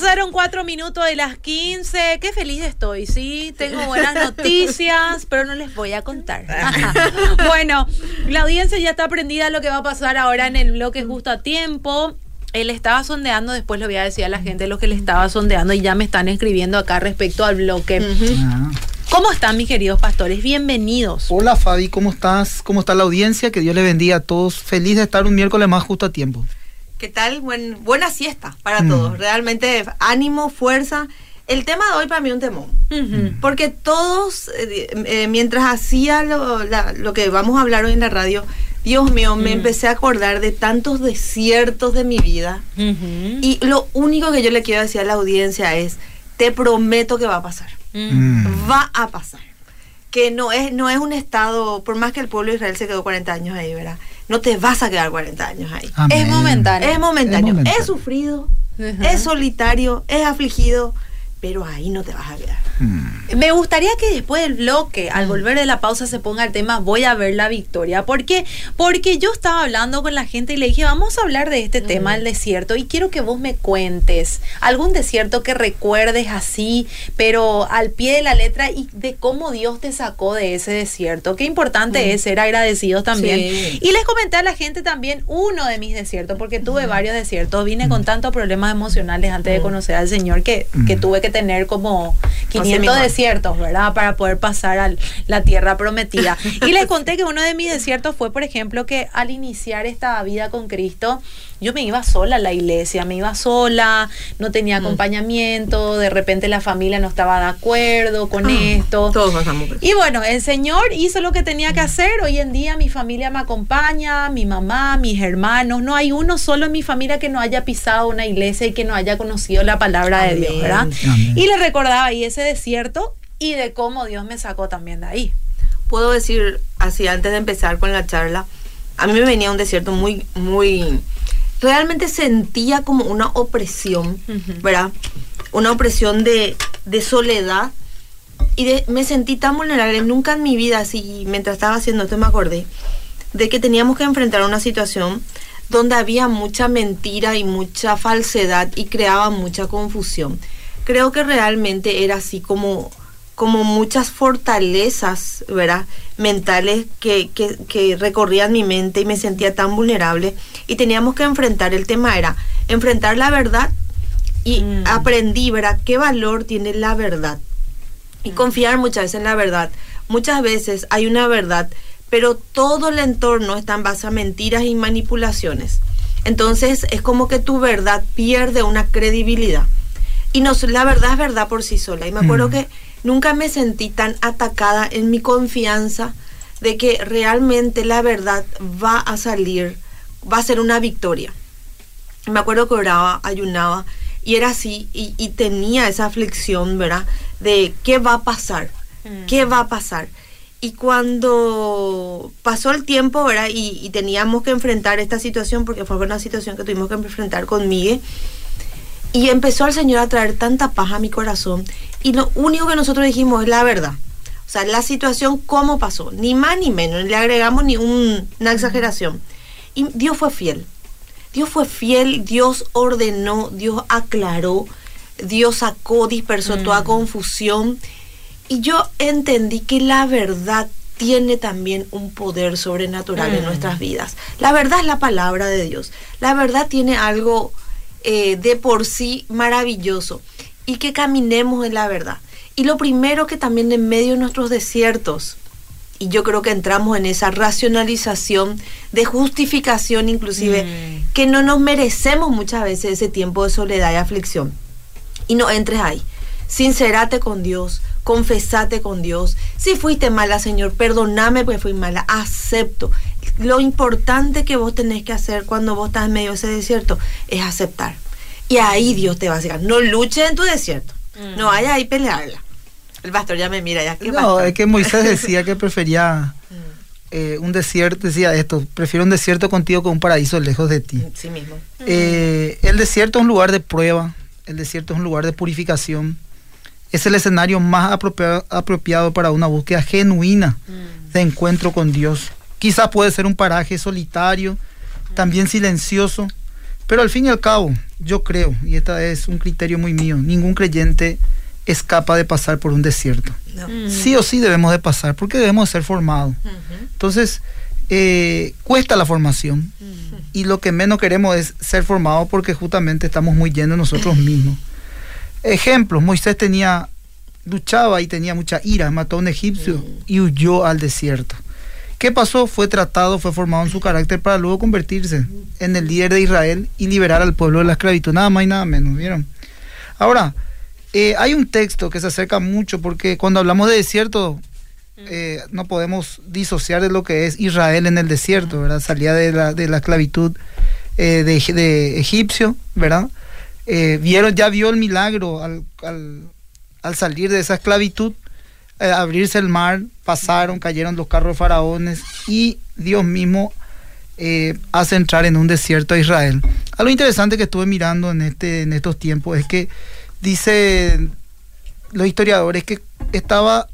Pasaron cuatro minutos de las 15. Qué feliz estoy, sí. Tengo buenas noticias, pero no les voy a contar. bueno, la audiencia ya está aprendida a lo que va a pasar ahora en el bloque justo a tiempo. Él estaba sondeando, después lo voy a decir a la gente lo que le estaba sondeando y ya me están escribiendo acá respecto al bloque. Ah. ¿Cómo están mis queridos pastores? Bienvenidos. Hola Fabi, ¿cómo estás? ¿Cómo está la audiencia? Que Dios le bendiga a todos. Feliz de estar un miércoles más justo a tiempo. ¿Qué tal? Buen, buena siesta para Mm. todos. Realmente ánimo, fuerza. El tema de hoy para mí es un temón. Porque todos, eh, eh, mientras hacía lo, la- lo que vamos a hablar hoy en la radio, Dios mío, me empecé a acordar de tantos desiertos de mi vida. Y lo único que yo le quiero decir a la audiencia es, te prometo que va a pasar. Mm. Va a pasar. Que no es, no es un estado, por más que el pueblo de Israel se quedó 40 años ahí, ¿verdad? No te vas a quedar 40 años ahí. Amén. Es momentáneo. Es momentáneo. Es momentáneo. Es sufrido, Ajá. es solitario, es afligido, pero ahí no te vas a quedar. Mm. Me gustaría que después del bloque, al volver de la pausa, se ponga el tema Voy a ver la victoria. ¿Por qué? Porque yo estaba hablando con la gente y le dije, vamos a hablar de este tema, el desierto, y quiero que vos me cuentes algún desierto que recuerdes así, pero al pie de la letra y de cómo Dios te sacó de ese desierto. Qué importante es ser agradecidos también. Sí. Y les comenté a la gente también uno de mis desiertos, porque tuve varios desiertos. Vine con tantos problemas emocionales antes de conocer al Señor que, que Mm. tuve que tener como 500 mismo. desiertos, ¿verdad? Para poder pasar a la tierra prometida. Y les conté que uno de mis desiertos fue, por ejemplo, que al iniciar esta vida con Cristo, yo me iba sola a la iglesia, me iba sola, no tenía acompañamiento, de repente la familia no estaba de acuerdo con esto. Todos pasamos. Y bueno, el Señor hizo lo que tenía que hacer. Hoy en día mi familia me acompaña, mi mamá, mis hermanos. No hay uno solo en mi familia que no haya pisado una iglesia y que no haya conocido la palabra de Dios. ¿verdad? Amén. Y le recordaba ahí ese desierto y de cómo Dios me sacó también de ahí. Puedo decir así antes de empezar con la charla, a mí me venía un desierto muy, muy, realmente sentía como una opresión. ¿verdad? Una opresión de, de soledad y de, me sentí tan vulnerable. Nunca en mi vida, así, mientras estaba haciendo esto, me acordé de que teníamos que enfrentar una situación donde había mucha mentira y mucha falsedad y creaba mucha confusión. Creo que realmente era así como, como muchas fortalezas, ¿verdad? Mentales que, que, que recorrían mi mente y me sentía tan vulnerable. Y teníamos que enfrentar, el tema era enfrentar la verdad y Mm. aprendí, ¿verdad? ¿Qué valor tiene la verdad? y confiar muchas veces en la verdad. Muchas veces hay una verdad, pero todo el entorno está en base a mentiras y manipulaciones. Entonces es como que tu verdad pierde una credibilidad. Y no, la verdad es verdad por sí sola. Y me acuerdo Mm. que nunca me sentí tan atacada en mi confianza de que realmente la verdad va a salir, va a ser una victoria. Me acuerdo que oraba, ayunaba y era así y, y tenía esa aflicción, ¿verdad? De qué va a pasar, Mm. qué va a pasar. Y cuando pasó el tiempo, ¿verdad? Y, y teníamos que enfrentar esta situación, porque fue una situación que tuvimos que enfrentar con Miguel, y empezó el Señor a traer tanta paz a mi corazón. Y lo único que nosotros dijimos es la verdad. O sea, la situación, cómo pasó. Ni más ni menos. Le agregamos ni un- una exageración. Y Dios fue fiel. Dios fue fiel. Dios ordenó. Dios aclaró. Dios sacó, dispersó toda confusión. Y yo entendí que la verdad tiene también un poder sobrenatural en Mm. nuestras vidas. La verdad es la palabra de Dios. La verdad tiene algo eh, de por sí maravilloso y que caminemos en la verdad. Y lo primero que también en medio de nuestros desiertos, y yo creo que entramos en esa racionalización de justificación inclusive, Mm. que no nos merecemos muchas veces ese tiempo de soledad y aflicción. Y no entres ahí. Sincerate con Dios, confesate con Dios. Si fuiste mala, Señor, perdóname porque fui mala, acepto. Lo importante que vos tenés que hacer cuando vos estás en medio de ese desierto es aceptar. Y ahí Dios te va a sacar. No luches en tu desierto. Mm. No vayas ahí a pelearla. El pastor ya me mira, ya que No, es que Moisés decía que prefería Mm. eh, un desierto, decía esto, prefiero un desierto contigo que un paraíso lejos de ti. Sí mismo. Eh, el desierto es un lugar de prueba, el desierto es un lugar de purificación. Es el escenario más apropiado, apropiado para una búsqueda genuina de encuentro con Dios. Quizás puede ser un paraje solitario, también silencioso, Pero al fin y al cabo, yo creo, y este es un criterio muy mío, ningún creyente es capaz de pasar por un desierto. No. Mm. Sí o sí debemos de pasar, porque debemos de ser formados. Entonces, eh, cuesta la formación y lo que menos queremos es ser formados porque justamente estamos muy llenos de nosotros mismos. Ejemplo, Moisés tenía, luchaba y tenía mucha ira, mató a un egipcio y huyó al desierto. ¿Qué pasó? Fue tratado, fue formado en su carácter para luego convertirse en el líder de Israel y liberar al pueblo de la esclavitud, nada más y nada menos, ¿vieron? Ahora, eh, hay un texto que se acerca mucho porque cuando hablamos de desierto, eh, no podemos disociar de lo que es Israel en el desierto, ¿verdad? Salía de la, de la esclavitud eh, de, de egipcio, ¿verdad? Vieron, ya vio el milagro al, al- al salir de esa esclavitud, eh, abrirse el mar, pasaron, cayeron los carros faraones y Dios mismo eh, hace entrar en un desierto a Israel. Algo interesante que estuve mirando en, este, en estos tiempos es que dice los historiadores que estaba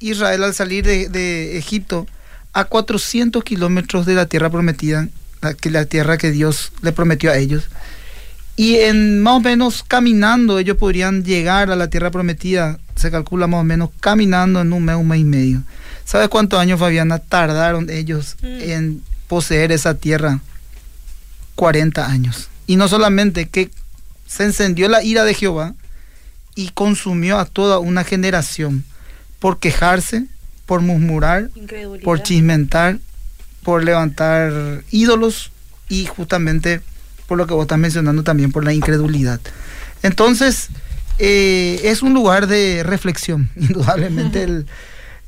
Israel al salir de, de Egipto a 400 kilómetros de la tierra prometida, la, que la tierra que Dios le prometió a ellos. Y en más o menos caminando ellos podrían llegar a la tierra prometida, se calcula más o menos caminando en un mes, un mes y medio. ¿Sabes cuántos años, Fabiana, tardaron ellos Mm. en poseer esa tierra? 40 años. Y no solamente que se encendió la ira de Jehová y consumió a toda una generación por quejarse, por murmurar, por chismentar, por levantar ídolos y justamente por lo que vos estás mencionando también, por la incredulidad. Entonces, eh, es un lugar de reflexión, indudablemente el,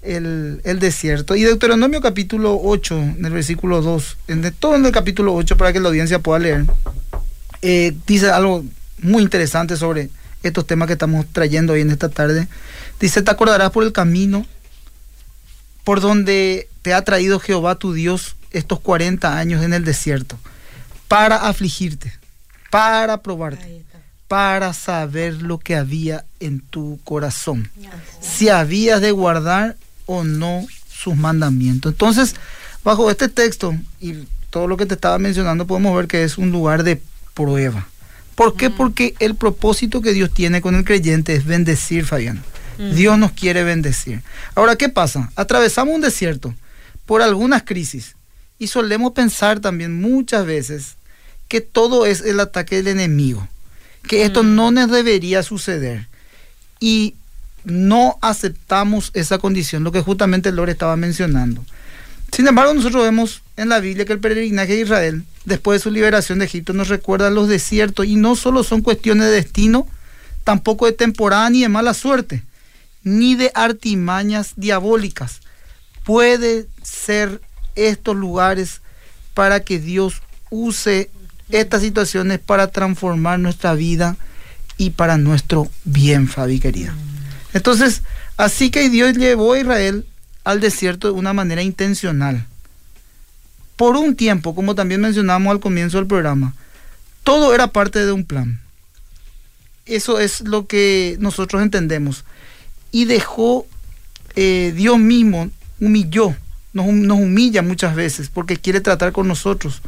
el- desierto. Y Deuteronomio capítulo 8, en el versículo 2, en todo en el capítulo 8 para que la audiencia pueda leer, eh, dice algo muy interesante sobre estos temas que estamos trayendo hoy en esta tarde. Dice, te acordarás por el camino por donde te ha traído Jehová tu Dios estos 40 años en el desierto, para afligirte, para probarte. Para saber lo que había en tu corazón, si habías de guardar o no sus mandamientos. Entonces, bajo este texto y todo lo que te estaba mencionando, podemos ver que es un lugar de prueba. ¿Por qué? Porque el propósito que Dios tiene con el creyente es bendecir, Fabián. Mm. Dios nos quiere bendecir. Ahora, ¿qué pasa? Atravesamos un desierto por algunas crisis y solemos pensar también muchas veces que todo es el ataque del enemigo, que esto no nos debería suceder y no aceptamos esa condición, lo que justamente Lore estaba mencionando. Sin embargo, nosotros vemos en la Biblia que el peregrinaje de Israel, después de su liberación de Egipto, nos recuerda los desiertos y no solo son cuestiones de destino, tampoco de temporada ni de mala suerte, ni de artimañas diabólicas. Puede ser estos lugares para que Dios use estas situaciones para transformar nuestra vida y para nuestro bien, Fabi querida. Entonces, así que Dios llevó a Israel al desierto de una manera intencional. Por un tiempo, como también mencionamos al comienzo del programa, todo era parte de un plan. Eso es lo que nosotros entendemos. Y dejó, eh, Dios mismo humilló, nos, hum- nos humilla muchas veces porque quiere tratar con nosotros.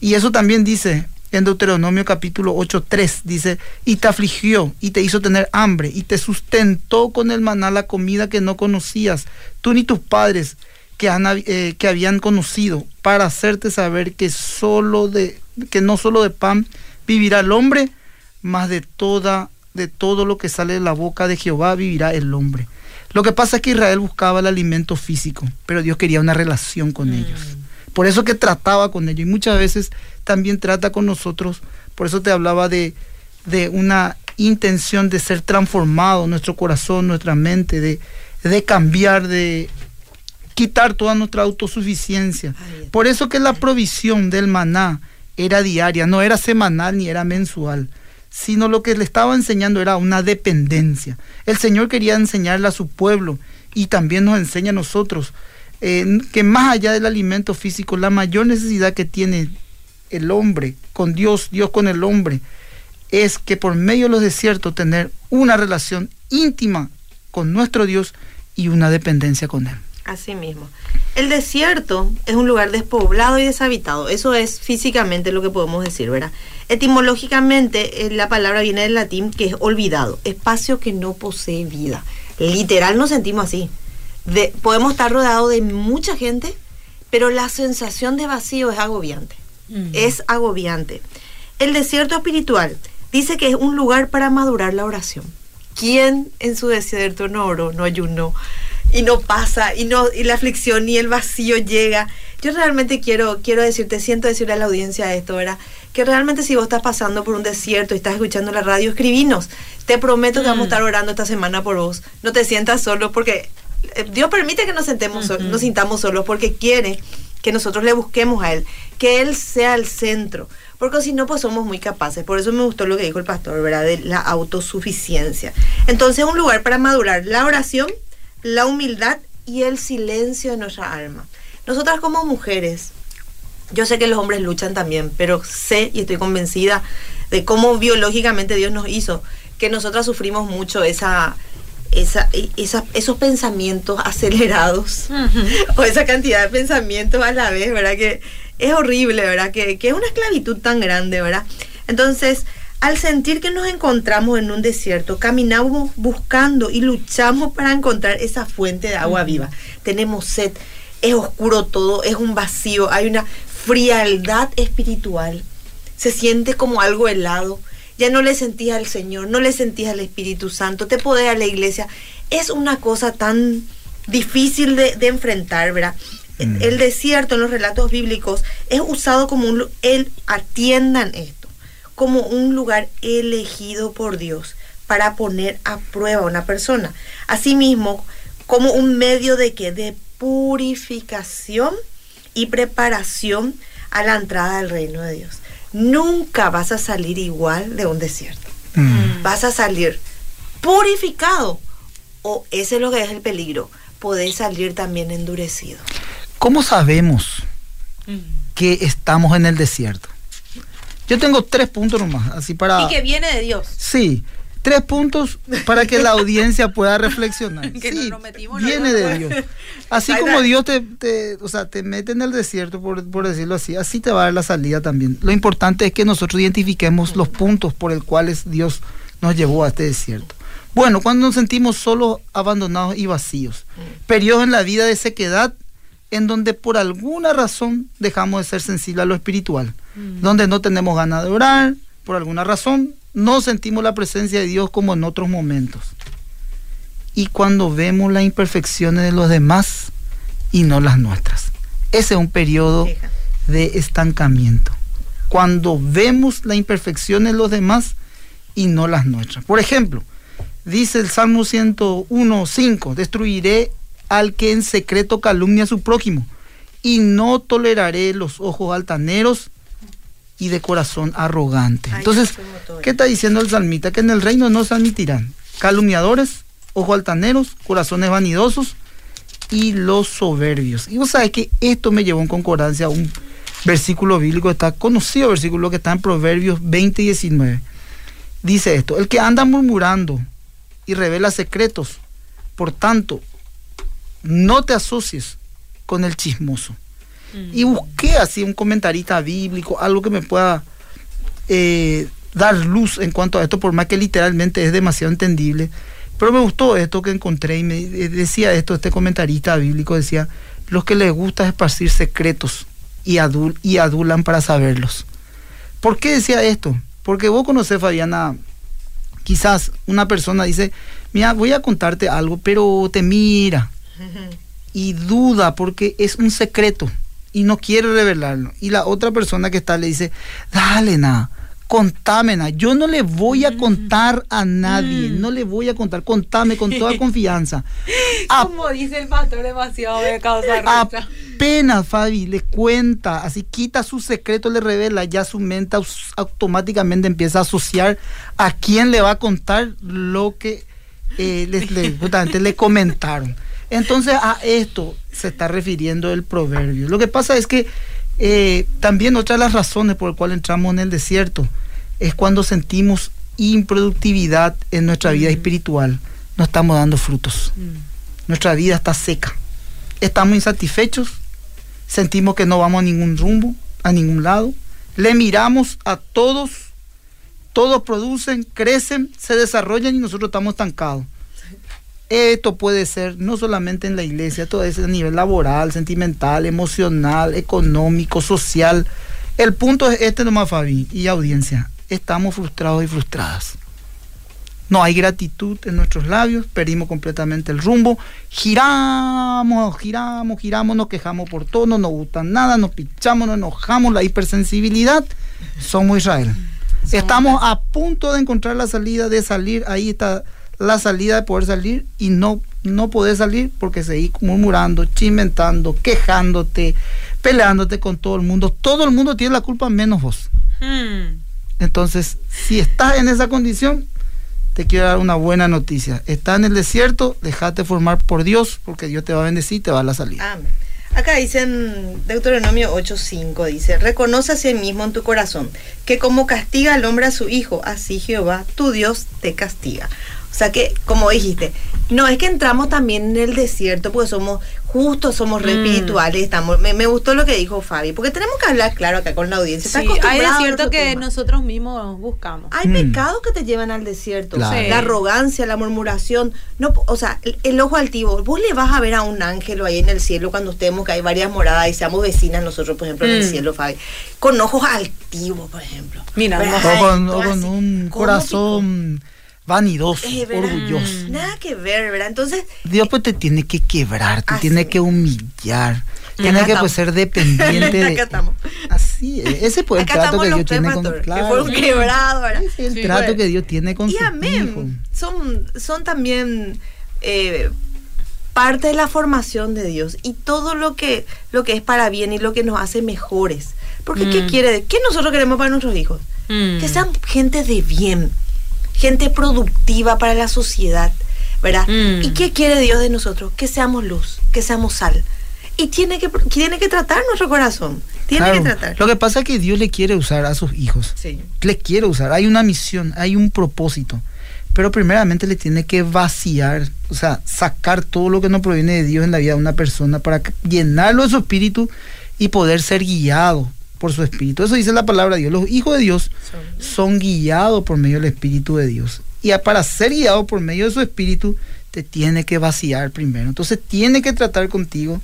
Y eso también dice en Deuteronomio capítulo 8.3, dice, y te afligió y te hizo tener hambre y te sustentó con el maná la comida que no conocías, tú ni tus padres que, han eh, que habían conocido, para hacerte saber que, solo de, que no solo de pan vivirá el hombre, mas de, toda, de todo lo que sale de la boca de Jehová vivirá el hombre. Lo que pasa es que Israel buscaba el alimento físico, pero Dios quería una relación con ellos. Por eso que trataba con ellos y muchas veces también trata con nosotros. Por eso te hablaba de, de una intención de ser transformado, nuestro corazón, nuestra mente, de, de cambiar, de quitar toda nuestra autosuficiencia. Por eso que la provisión del maná era diaria, no era semanal ni era mensual, sino lo que le estaba enseñando era una dependencia. El Señor quería enseñarle a su pueblo y también nos enseña a nosotros que más allá del alimento físico, la mayor necesidad que tiene el hombre con Dios, Dios con el hombre, es que por medio de los desiertos tener una relación íntima con nuestro Dios y una dependencia con Él. Así mismo. El desierto es un lugar despoblado y deshabitado. Eso es físicamente lo que podemos decir, ¿verdad? Etimológicamente, eh, la palabra viene del latín que es olvidado, espacio que no posee vida. Literal nos sentimos así. De, podemos estar rodeados de mucha gente, pero la sensación de vacío es agobiante. Es agobiante. El desierto espiritual dice que es un lugar para madurar la oración. ¿Quién en su desierto no oró, no ayunó y no pasa y no y la aflicción y el vacío llega? Yo realmente quiero quiero decirte, siento decirle a la audiencia esto, ¿verdad? Que realmente si vos estás pasando por un desierto y estás escuchando la radio, escribinos. Te prometo que vamos a estar orando esta semana por vos. No te sientas solo porque Dios permite que nos sentemos uh -huh. nos sintamos solos porque quiere que nosotros le busquemos a él, que él sea el centro porque si no, pues somos muy capaces. Por eso me gustó lo que dijo el pastor, ¿verdad? De la autosuficiencia. Entonces, un lugar para madurar la oración, la humildad y el silencio de nuestra alma. Nosotras como mujeres, yo sé que los hombres luchan también, pero sé y estoy convencida de cómo biológicamente Dios nos hizo, que nosotras sufrimos mucho esa, esa, esa, esos pensamientos acelerados uh -huh. o esa cantidad de pensamientos a la vez, ¿verdad? Que es horrible, ¿verdad? Que, que, es una esclavitud tan grande, ¿verdad? Entonces, al sentir que nos encontramos en un desierto, caminamos buscando y luchamos para encontrar esa fuente de agua viva. Tenemos sed, es oscuro todo, es un vacío, hay una frialdad espiritual, se siente como algo helado. Ya no le sentías al Señor, no le sentías al Espíritu Santo, te podés a la iglesia. Es una cosa tan difícil de, de enfrentar, ¿verdad? Mm. El desierto en los relatos bíblicos es usado como un el atiendan esto, como un lugar elegido por Dios para poner a prueba a una persona. Asimismo, como un medio de que de purificación y preparación a la entrada del reino de Dios. Nunca vas a salir igual de un desierto. Mm. Vas a salir purificado o ese es lo que es el peligro. Podés salir también endurecido. ¿Cómo sabemos que estamos en el desierto? Yo tengo tres puntos nomás, así para... Y que viene de Dios. Sí, tres puntos para que la audiencia pueda reflexionar. que sí, nos viene de Dios. Así como Dios te, te, o sea, te mete en el desierto, por, por, decirlo así, así te va a dar la salida también. Lo importante es que nosotros identifiquemos los puntos por los cuales Dios nos llevó a este desierto. Bueno, cuando nos sentimos solos, abandonados y vacíos. Periodos en la vida de sequedad en donde por alguna razón dejamos de ser sensibles a lo espiritual, mm. donde no tenemos ganas de orar, por alguna razón no sentimos la presencia de Dios como en otros momentos. Y cuando vemos las imperfecciones de los demás y no las nuestras. Ese es un periodo de estancamiento. Cuando vemos las imperfecciones de los demás y no las nuestras. Por ejemplo, dice el Salmo 101, 5, destruiré al que en secreto calumnia a su prójimo, y no toleraré los ojos altaneros y de corazón arrogante. Ay, Entonces, ¿qué está diciendo el salmita? Que en el reino no se admitirán calumniadores, ojos altaneros, corazones vanidosos y los soberbios. Y vos sabés que esto me llevó en concordancia a un versículo bíblico, está conocido versículo que está en Proverbios 20 y 19. Dice esto, el que anda murmurando y revela secretos, por tanto, no te asocies con el chismoso. Mm. Y busqué así un comentarista bíblico, algo que me pueda eh, dar luz en cuanto a esto, por más que literalmente es demasiado entendible. Pero me gustó esto que encontré y me decía esto, este comentarista bíblico decía, los que les gusta esparcir secretos y, adul y adulan para saberlos. ¿Por qué decía esto? Porque vos conocés, Fabiana, quizás una persona dice, mira, voy a contarte algo, pero te mira, y duda porque es un secreto y no quiere revelarlo. Y la otra persona que está le dice, dale, nada, contame, na. yo no le voy a contar a nadie, mm. no le voy a contar, contame con toda confianza. Como dice el pastor, demasiado de causa rocha. Apenas Fabi le cuenta, así quita su secreto, le revela, ya su mente automáticamente empieza a asociar a quién le va a contar lo que eh, les, le, justamente le comentaron. Entonces a esto se está refiriendo el proverbio. Lo que pasa es que eh, también otra de las razones por las cuales entramos en el desierto es cuando sentimos improductividad en nuestra vida mm. espiritual. No estamos dando frutos. Mm. Nuestra vida está seca. estamos insatisfechos, sentimos que no vamos a ningún rumbo, a ningún lado, le miramos a todos, todos producen, crecen, se desarrollan y nosotros estamos estancados. Esto puede ser no solamente en la iglesia, todo es a nivel laboral, sentimental, emocional, económico, social. El punto es este nomás, Fabi, y audiencia. Estamos frustrados y frustradas. No hay gratitud en nuestros labios, perdimos completamente el rumbo, giramos, giramos, giramos, nos quejamos por todo, no nos gusta nada, nos pichamos, nos enojamos, la hipersensibilidad, somos Israel. Estamos a punto de encontrar la salida, de salir, ahí está la salida de poder salir y no, no poder salir porque seguís murmurando, chimentando, quejándote, peleándote con todo el mundo. Todo el mundo tiene la culpa menos vos. Hmm. Entonces, si estás en esa condición, te quiero dar una buena noticia. Estás en el desierto, déjate formar por Dios, porque Dios te va a bendecir y te va a la salida. Acá dicen, Deuteronomio 8.5, dice, reconoce a sí mismo en tu corazón, que como castiga al hombre a su hijo, así Jehová, tu Dios, te castiga. O sea que, como dijiste, no es que entramos también en el desierto porque somos justos, somos mm. espirituales. Estamos, me, gustó lo que dijo Fabi, porque tenemos que hablar claro acá con la audiencia. Sí, hay desierto que nosotros mismos buscamos. Hay mm. pecados que te llevan al desierto. La arrogancia, la murmuración. no O sea, el, ojo altivo. Vos le vas a ver a un ángel ahí en el cielo cuando estemos, que hay varias moradas y seamos vecinas nosotros, por ejemplo, en el mm. cielo, Fabi. Con ojos altivos, por ejemplo. Mira, o con, un corazón vanidoso, eh, orgulloso. Nada que ver, ¿verdad? Entonces. Dios pues te tiene que quebrar, te tiene que humillar. Tiene que pues, ser dependiente de. estamos. Así es. Ese pues el trato que Dios tiene con claro, que quebrado, ¿verdad? Ese es el trato que Dios tiene con y su amén. Son, son también eh, parte de la formación de Dios y todo lo que, lo que es para bien y lo que nos hace mejores. Porque ¿qué mm. quiere? ¿Qué nosotros queremos para nuestros hijos? Mm. Que sean gente de bien gente productiva para la sociedad, ¿verdad? Mm. ¿Y qué quiere Dios de nosotros? Que seamos luz, que seamos sal. Y tiene que, tiene que tratar nuestro corazón. Tiene que tratar. Lo que pasa es que Dios le quiere usar a sus hijos. Sí. Le quiere usar. Hay una misión, hay un propósito. Pero primeramente le tiene que vaciar, o sea, sacar todo lo que no proviene de Dios en la vida de una persona para llenarlo de su espíritu y poder ser guiado por su espíritu. Eso dice la palabra de Dios. Los hijos de Dios son guiados por medio del espíritu de Dios. Y para ser guiado por medio de su espíritu, te tiene que vaciar primero. Entonces tiene que tratar contigo,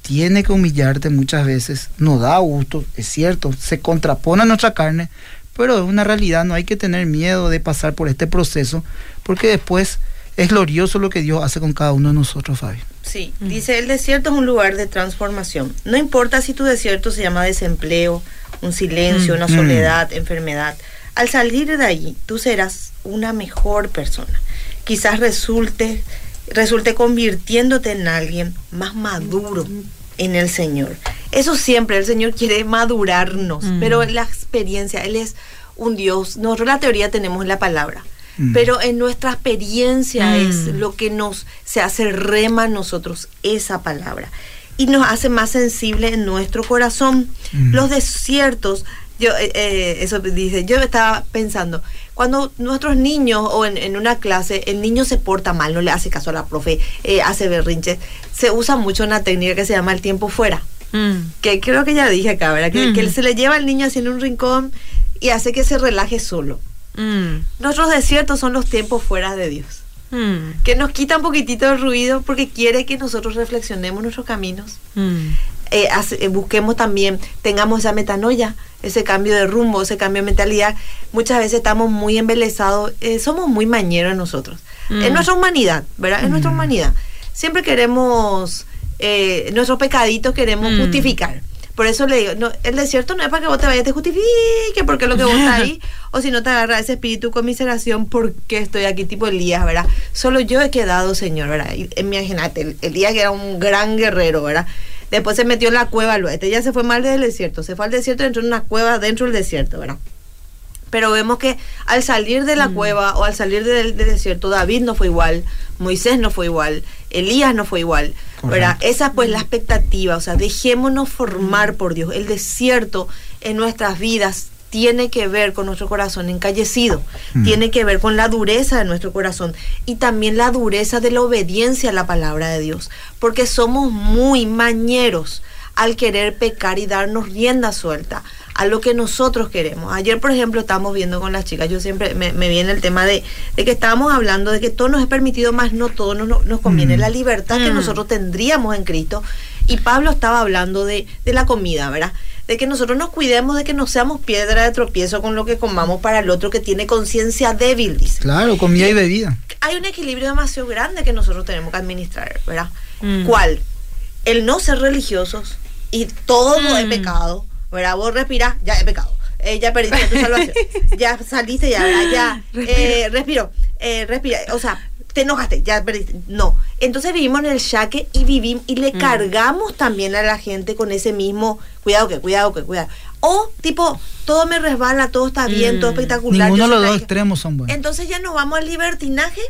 tiene que humillarte muchas veces. No da gusto, es cierto, se contrapone a nuestra carne, pero es una realidad, no hay que tener miedo de pasar por este proceso, porque después es glorioso lo que Dios hace con cada uno de nosotros, Fabio. Sí, mm. dice, el desierto es un lugar de transformación. No importa si tu desierto se llama desempleo, un silencio, mm. una soledad, mm. enfermedad. Al salir de allí, tú serás una mejor persona. Quizás resulte, resulte convirtiéndote en alguien más maduro en el Señor. Eso siempre, el Señor quiere madurarnos, pero la experiencia, Él es un Dios. Nosotros la teoría tenemos la palabra Mm. Pero en nuestra experiencia mm. es lo que nos se hace rema nosotros esa palabra y nos hace más sensible en nuestro corazón. Mm. Los desiertos, yo eh, eh, eso dice, yo estaba pensando, cuando nuestros niños o en, una clase el niño se porta mal, no le hace caso a la profe, eh, hace berrinches, se usa mucho una técnica que se llama el tiempo fuera. Que creo que ya dije acá, ¿verdad? Que, que se le lleva al niño haciendo un rincón y hace que se relaje solo. Mm. Nuestros desiertos son los tiempos fuera de Dios. Mm. Que nos quita un poquitito el ruido porque quiere que nosotros reflexionemos nuestros caminos. Mm. Eh, eh, busquemos también, tengamos esa metanoia, ese cambio de rumbo, ese cambio de mentalidad. Muchas veces estamos muy embelesados, eh, somos muy mañeros nosotros. En nuestra humanidad, ¿verdad? En nuestra humanidad. Siempre queremos, nuestros pecaditos queremos justificar. Por eso le digo, no, el desierto no es para que vos te vayas te justifique porque lo que vos estás ahí, o si no te agarra ese espíritu conmiseración porque estoy aquí tipo Elías, ¿verdad? Solo yo he quedado, Señor, ¿verdad? Y, imagínate, Elías que era un gran guerrero, ¿verdad? Después se metió en la cueva al oeste, ya se fue mal del desierto, se fue al desierto entró en una cueva dentro del desierto, ¿verdad? Pero vemos que al salir de la mm. cueva o al salir del desierto, David no fue igual, Moisés no fue igual, Elías no fue igual. ¿Verdad? Esa pues la expectativa, o sea, dejémonos formar por Dios. El desierto en nuestras vidas tiene que ver con nuestro corazón encallecido, Mm. tiene que ver con la dureza de nuestro corazón y también la dureza de la obediencia a la palabra de Dios, porque somos muy mañeros al querer pecar y darnos rienda suelta a lo que nosotros queremos. Ayer, por ejemplo, estábamos viendo con las chicas, yo siempre me, me viene el tema de, de que estábamos hablando de que todo nos es permitido, más no todo nos, nos conviene, Mm. la libertad que Mm. nosotros tendríamos en Cristo. Y Pablo estaba hablando de, de la comida, ¿verdad? De que nosotros nos cuidemos de que no seamos piedra de tropiezo con lo que comamos para el otro que tiene conciencia débil, dice. Claro, comida y bebida. Hay un equilibrio demasiado grande que nosotros tenemos que administrar, ¿verdad? Mm. ¿Cuál? El no ser religiosos y todo Mm. es pecado, ¿verdad? Vos respirás, ya es pecado. Eh, ya perdiste tu salvación. ya saliste, ya, ¿verdad? Ya, eh, respiro, eh, respira. O sea, te enojaste, ya perdiste. No. Entonces vivimos en el shaque y vivimos y le Mm. cargamos también a la gente con ese mismo cuidado que, cuidado que, cuidado. O tipo, todo me resbala, todo está bien, Mm. todo espectacular. Ninguno de los dos extremos son buenos. Entonces ya nos vamos al libertinaje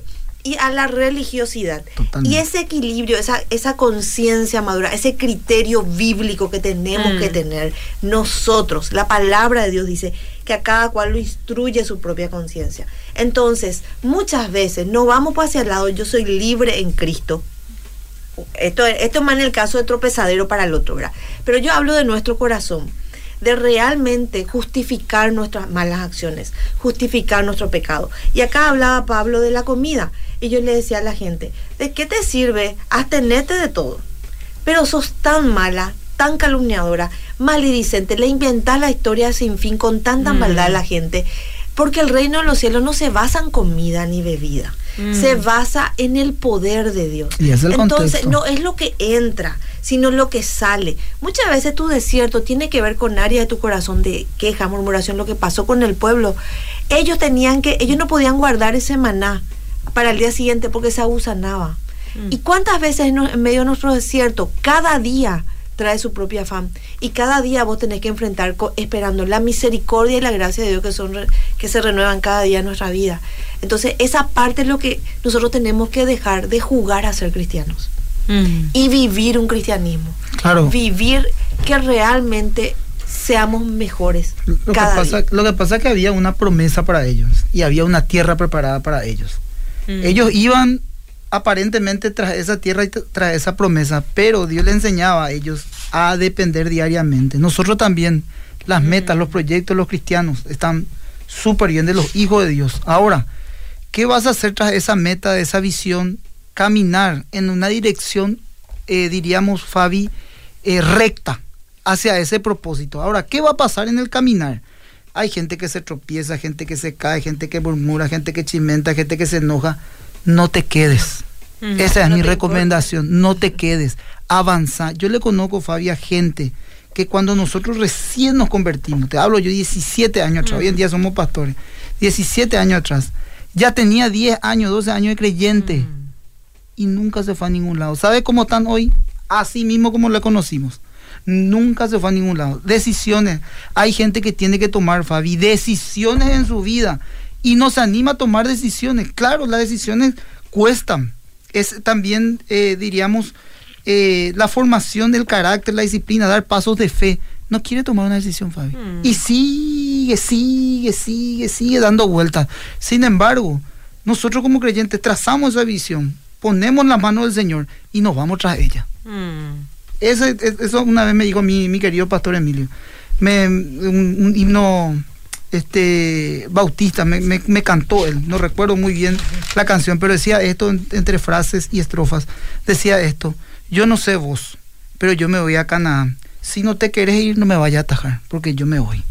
y a la religiosidad. Totalmente. Y ese equilibrio, esa, esa conciencia madura, ese criterio bíblico que tenemos Mm. que tener nosotros, la palabra de Dios dice que a cada cual lo instruye su propia conciencia. Entonces, muchas veces no vamos para hacia el lado, yo soy libre en Cristo. Esto, esto es más en el caso de tropezadero para el otro, ¿verdad? Pero yo hablo de nuestro corazón, de realmente justificar nuestras malas acciones, justificar nuestro pecado. Y acá hablaba Pablo de la comida, y yo le decía a la gente, ¿de qué te sirve abstenerte de todo? Pero sos tan mala, tan calumniadora, maledicente, le inventás la historia sin fin con tanta Mm. maldad a la gente, porque el reino de los cielos no se basa en comida ni bebida, Mm. se basa en el poder de Dios. Y es el Entonces, contexto. no es lo que entra, sino lo que sale. Muchas veces tu desierto tiene que ver con áreas de tu corazón de queja, murmuración, lo que pasó con el pueblo. Ellos tenían que, ellos no podían guardar ese maná para el día siguiente porque se abusanaba. Mm. ¿Y cuántas veces en, en medio de nuestro desierto, cada día trae su propia afán? Y cada día vos tenés que enfrentar esperando la misericordia y la gracia de Dios que, son, re- que se renuevan cada día en nuestra vida. Entonces, esa parte es lo que nosotros tenemos que dejar de jugar a ser cristianos Mm. y vivir un cristianismo. Claro. Vivir que realmente seamos mejores Lo que, cada pasa, día. lo que pasa es que había una promesa para ellos y había una tierra preparada para ellos. Mm. Ellos iban aparentemente tras esa tierra y tras esa promesa, pero Dios les enseñaba a ellos a depender diariamente. Nosotros también, las metas, los proyectos, los cristianos están súper bien de los hijos de Dios. Ahora, ¿qué vas a hacer tras esa meta, de esa visión? Caminar en una dirección, eh, diríamos, Fabi, eh, recta hacia ese propósito. Ahora, ¿qué va a pasar en el caminar? Hay gente que se tropieza, gente que se cae, gente que murmura, gente que chimenta, gente que se enoja. No te quedes. Esa es No mi recomendación. No te quedes. Avanza. Yo le conozco, Fabi, a gente que cuando nosotros recién nos convertimos, te hablo yo 17 años atrás, hoy en día somos pastores, 17 años atrás, ya tenía 10 años, 12 años de creyente y nunca se fue a ningún lado. ¿Sabe cómo están hoy? Así mismo como le conocimos. Nunca se fue a ningún lado. Decisiones. Hay gente que tiene que tomar, Fabi, decisiones en su vida y no se anima a tomar decisiones. Claro, las decisiones cuestan. Es también, eh, diríamos, eh, la formación del carácter, la disciplina, dar pasos de fe. No quiere tomar una decisión, Fabi. Mm. Y sigue, sigue, sigue, sigue dando vueltas. Sin embargo, nosotros como creyentes trazamos esa visión, ponemos la mano del Señor y nos vamos tras ella. Mm. Eso, es- eso una vez me dijo mi, mi querido pastor Emilio. Me, un, un himno este, bautista, me, me- me cantó él, no recuerdo muy bien la canción, pero decía esto en- entre frases y estrofas. Decía esto, yo no sé vos, pero yo me voy a Canaán. Si no te querés ir, no me vaya a atajar, porque yo me voy.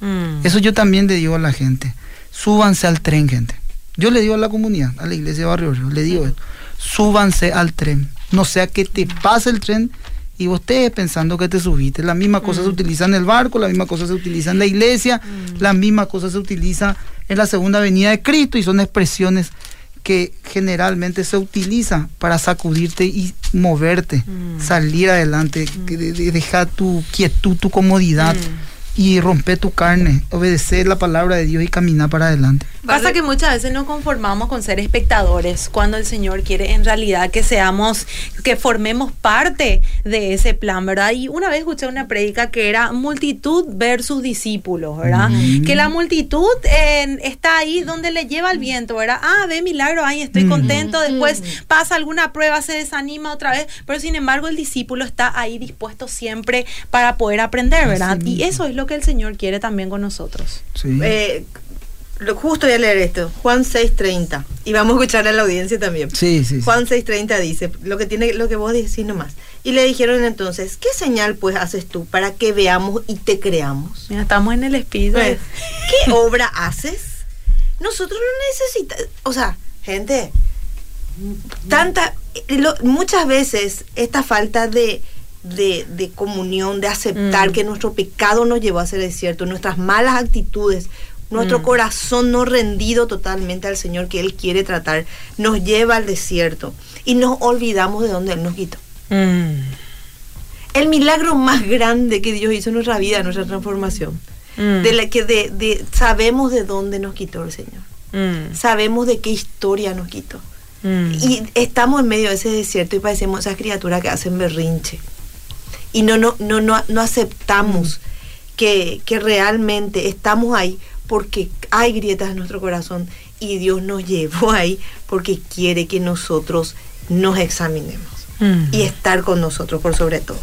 Mm. Eso yo también le digo a la gente. Súbanse al tren, gente. Yo le digo a la comunidad, a la iglesia de Barrio le digo esto. Súbanse al tren. No sea que te pase el tren y vos estés pensando que te subiste. La misma cosa se utiliza en el barco, la misma cosa se utiliza en la iglesia, la misma cosa se utiliza en la segunda venida de Cristo y son expresiones que generalmente se utilizan para sacudirte y moverte, Mm. salir adelante, dejar tu quietud, tu comodidad Mm. Y romper tu carne, obedecer la palabra de Dios y caminar para adelante. Pasa que muchas veces nos conformamos con ser espectadores cuando el Señor quiere en realidad que seamos, que formemos parte de ese plan, ¿verdad? Y una vez escuché una prédica que era multitud versus discípulos, ¿verdad? Que la multitud eh, está ahí donde le lleva el viento, ¿verdad? Ah, ve milagro, ay, estoy contento, después pasa alguna prueba, se desanima otra vez, pero sin embargo el discípulo está ahí dispuesto siempre para poder aprender, ¿verdad? Y eso es lo que el Señor quiere también con nosotros. Sí. Eh, lo, justo voy a leer esto, Juan 6.30, y vamos a escuchar a la audiencia también. Sí, sí, sí. Juan 6.30 dice, lo que, tiene, lo que vos decís nomás. Y le dijeron entonces, ¿qué señal pues haces tú para que veamos y te creamos? Mira, estamos en el espíritu. Pues, ¿Qué obra haces? Nosotros no necesitamos, o sea, gente, tanta, lo- muchas veces esta falta de, de, de comunión, de aceptar Mm. que nuestro pecado nos llevó a ser desierto, nuestras malas actitudes, nuestro Mm. corazón no rendido totalmente al Señor que Él quiere tratar, nos lleva al desierto y nos olvidamos de dónde Él nos quitó. Mm, El milagro más grande que Dios hizo en nuestra vida, en nuestra transformación, de la que de, de- sabemos de dónde nos quitó el Señor, sabemos de qué historia nos quitó. Y estamos en medio de ese desierto y parecemos esas criaturas que hacen berrinche. Y no, no, no, no, no aceptamos que, que realmente estamos ahí porque hay grietas en nuestro corazón y Dios nos llevó ahí porque quiere que nosotros nos examinemos Mm. y estar con nosotros por sobre todo.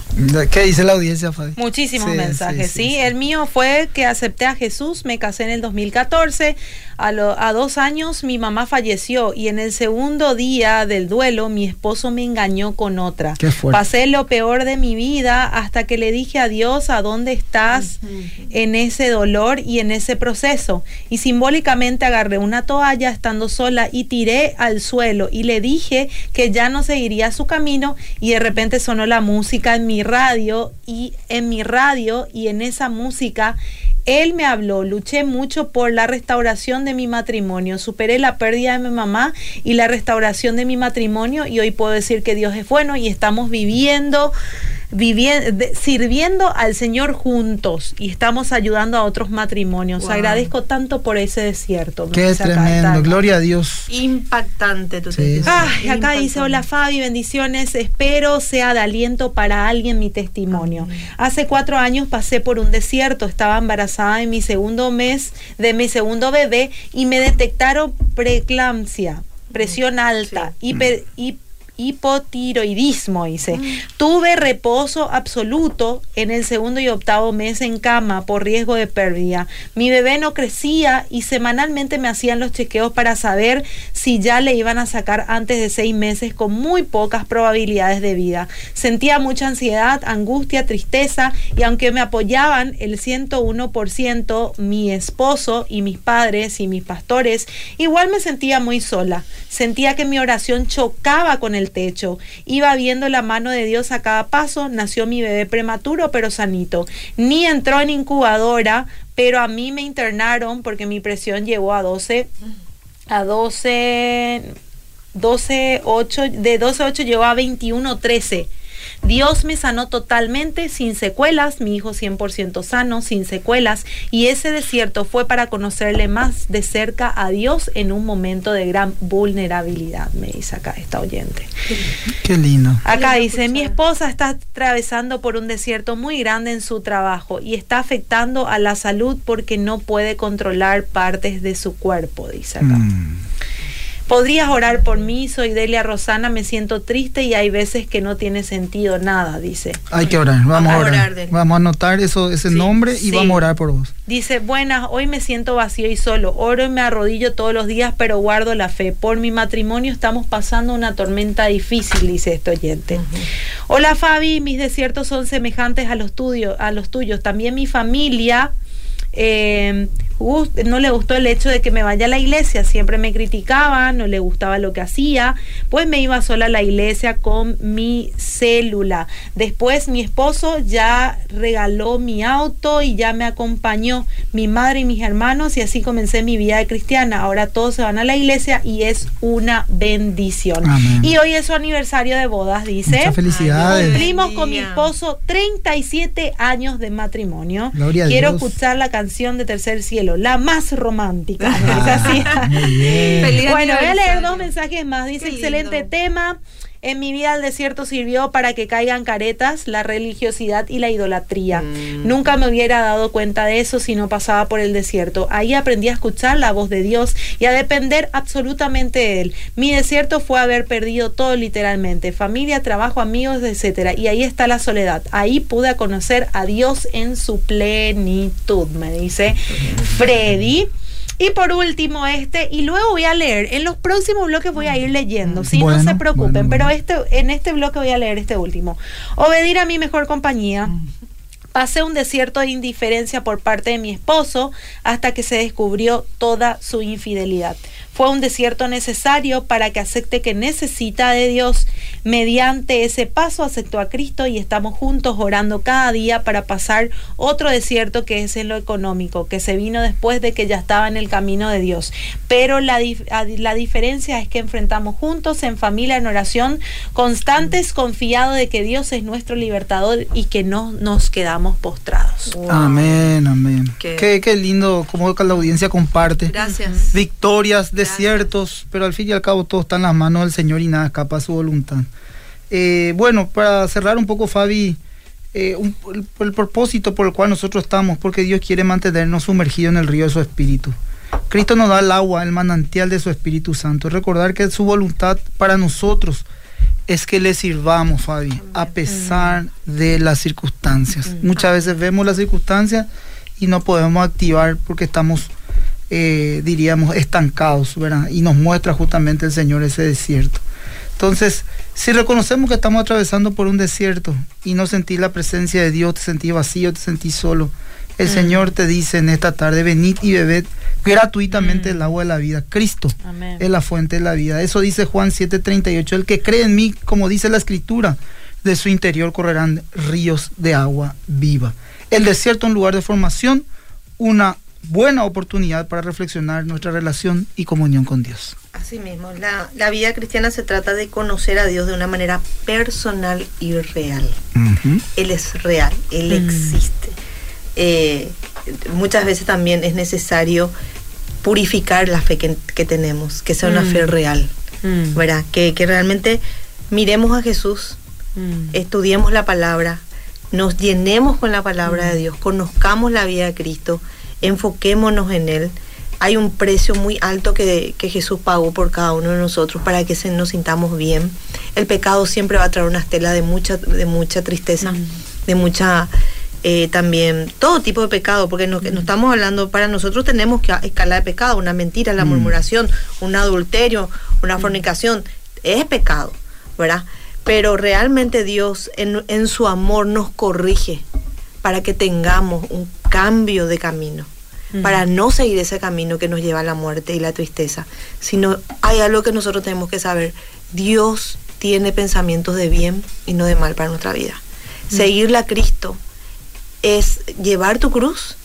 ¿Qué dice la audiencia, Fabi? Muchísimos Sí, mensajes, sí, sí, sí, sí. El mío fue que acepté a Jesús, me casé en el 2014, a, lo- a dos años mi mamá falleció y en el segundo día del duelo mi esposo me engañó con otra. Qué fuerte. Pasé lo peor de mi vida hasta que le dije a Dios a dónde estás en ese dolor y en ese proceso. Y simbólicamente agarré una toalla estando sola y tiré al suelo y le dije que ya no seguiría su camino y de repente sonó la música en mi radio y en mi radio y en esa música él me habló, luché mucho por la restauración de mi matrimonio, superé la pérdida de mi mamá y la restauración de mi matrimonio y hoy puedo decir que Dios es bueno y estamos viviendo, viviendo sirviendo al Señor juntos y estamos ayudando a otros matrimonios. Wow. Agradezco tanto por ese desierto. Qué acá, tremendo. Gloria a Dios. Impactante tu Sí. Ay, acá dice, hola Fabi, bendiciones, espero sea de aliento para alguien mi testimonio. Hace cuatro años pasé por un desierto, estaba embarazada de mi segundo mes, de mi segundo bebé, y me detectaron preeclampsia, presión alta, hiper- hip- hipotiroidismo, dice. Tuve reposo absoluto en el segundo y octavo mes en cama por riesgo de pérdida. Mi bebé no crecía y semanalmente me hacían los chequeos para saber si ya le iban a sacar antes de seis meses con muy pocas probabilidades de vida. Sentía mucha ansiedad, angustia, tristeza y aunque me apoyaban el 101%, mi esposo y mis padres y mis pastores, igual me sentía muy sola. Sentía que mi oración chocaba con el techo. Iba viendo la mano de Dios a cada paso. Nació mi bebé prematuro pero sanito. Ni entró en incubadora, pero a mí me internaron porque mi presión llegó a 12 a 12 12 8 de 12 8 llegó a 21 13. Dios me sanó totalmente, sin secuelas, mi hijo 100% sano, sin secuelas, y ese desierto fue para conocerle más de cerca a Dios en un momento de gran vulnerabilidad, me dice acá esta oyente. Qué lindo. Acá Qué lindo dice, mi esposa está atravesando por un desierto muy grande en su trabajo y está afectando a la salud porque no puede controlar partes de su cuerpo, dice acá. Mm. Podrías orar por mí, soy Delia Rosana, me siento triste y hay veces que no tiene sentido nada, dice. Hay que orar. Vamos a a orar. Vamos a anotar eso, ese Sí, nombre y sí. vamos a orar por vos. Dice, buenas, hoy me siento vacío y solo. Oro y me arrodillo todos los días, pero guardo la fe. Por mi matrimonio estamos pasando una tormenta difícil, dice este oyente. Hola Fabi, mis desiertos son semejantes a los, tuyo- a los tuyos. También mi familia eh, gust- no le gustó el hecho de que me vaya a la iglesia. Siempre me criticaban, no le gustaba lo que hacía. Pues me iba sola a la iglesia con mi célula. Después mi esposo ya regaló mi auto y ya me acompañó mi madre y mis hermanos y así comencé mi vida de cristiana. Ahora todos se van a la iglesia y es una bendición. Amén. Y hoy es su aniversario de bodas, dice. Muchas felicidades. Cumplimos con mi esposo 37 años de matrimonio. Gloria a Quiero Dios. escuchar la canción de Tercer Cielo. Cielo, la más romántica. Es así. Feliz bueno, voy a leer dos mensajes más. Dice, excelente tema. En mi vida el desierto sirvió para que caigan caretas, la religiosidad y la idolatría. Mm. Nunca me hubiera dado cuenta de eso si no pasaba por el desierto. Ahí aprendí a escuchar la voz de Dios y a depender absolutamente de Él. Mi desierto fue haber perdido todo literalmente, familia, trabajo, amigos, etcétera. Y ahí está la soledad. Ahí pude conocer a Dios en su plenitud, me dice Freddy. Y por último este, y luego voy a leer, en los próximos bloques voy a ir leyendo, si no Bueno, se preocupen, bueno, pero este, en este bloque voy a leer este último. Obedir a mi mejor compañía. Pasé un desierto de indiferencia por parte de mi esposo hasta que se descubrió toda su infidelidad. Fue un desierto necesario para que acepte que necesita de Dios. Mediante ese paso aceptó a Cristo y estamos juntos orando cada día para pasar otro desierto que es en lo económico, que se vino después de que ya estaba en el camino de Dios. Pero la, dif- la diferencia es que enfrentamos juntos en familia, en oración, constantes, confiados de que Dios es nuestro libertador y que no nos quedamos postrados. Wow. Amén, amén. Qué- Qué, qué lindo como la audiencia comparte. Gracias. Victorias, desiertos, pero al fin y al cabo todo está en las manos del Señor y nada escapa a su voluntad. Eh, bueno, para cerrar un poco, Fabi, eh, un- el, el propósito por el cual nosotros estamos, porque Dios quiere mantenernos sumergidos en el río de su Espíritu. Cristo nos da el agua, el manantial de su Espíritu Santo. Recordar que su voluntad para nosotros es que le sirvamos, Fabi, a pesar de las circunstancias. Muchas veces vemos las circunstancias y no podemos activar porque estamos, eh, diríamos, estancados, ¿verdad? Y nos muestra justamente el Señor ese desierto. Entonces, si reconocemos que estamos atravesando por un desierto y no sentís la presencia de Dios, te sentís vacío, te sentís solo, el Señor te dice en esta tarde, venid y bebed gratuitamente el agua de la vida. Cristo Amén. es la fuente de la vida. Eso dice Juan 7:38. El que cree en mí, como dice la escritura, de su interior correrán ríos de agua viva. El desierto es un lugar de formación, una buena oportunidad para reflexionar nuestra relación y comunión con Dios. Así mismo, la, la vida cristiana se trata de conocer a Dios de una manera personal y real. Él es real, Él Mm. existe. Eh, muchas veces también es necesario purificar la fe que, que tenemos, que sea una Mm. fe real, Mm, ¿verdad? Que, que realmente miremos a Jesús, mm, estudiemos la palabra, nos llenemos con la palabra Mm. de Dios, conozcamos la vida de Cristo, enfoquémonos en Él. Hay un precio muy alto que, que Jesús pagó por cada uno de nosotros para que se, nos sintamos bien. El pecado siempre va a traer una estela de mucha, de mucha tristeza, Mm. de mucha eh, también, todo tipo de pecado, porque no, no estamos hablando, para nosotros tenemos que escala de pecado, una mentira, la Mm. murmuración, un adulterio, una fornicación, es pecado, ¿verdad? Pero realmente Dios en, en su amor nos corrige para que tengamos un cambio de camino, para no seguir ese camino que nos lleva a la muerte y la tristeza, sino hay algo que nosotros tenemos que saber, Dios tiene pensamientos de bien y no de mal para nuestra vida. Seguirle a Cristo es llevar tu cruz,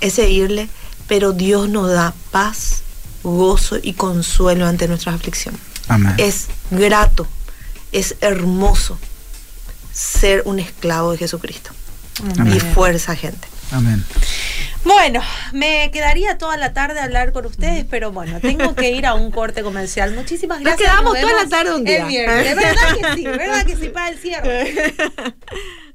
es seguirle, pero Dios nos da paz, gozo y consuelo ante nuestra aflicción. Amén. Es grato, es hermoso ser un esclavo de Jesucristo. Amén. Y fuerza, gente. Amén. Bueno, me quedaría toda la tarde a hablar con ustedes, pero bueno, tengo que ir a un corte comercial. Muchísimas Nos gracias. quedamos Nos toda la tarde un día. El viernes. ¿Verdad que sí? ¿Verdad que sí? Para el cierre.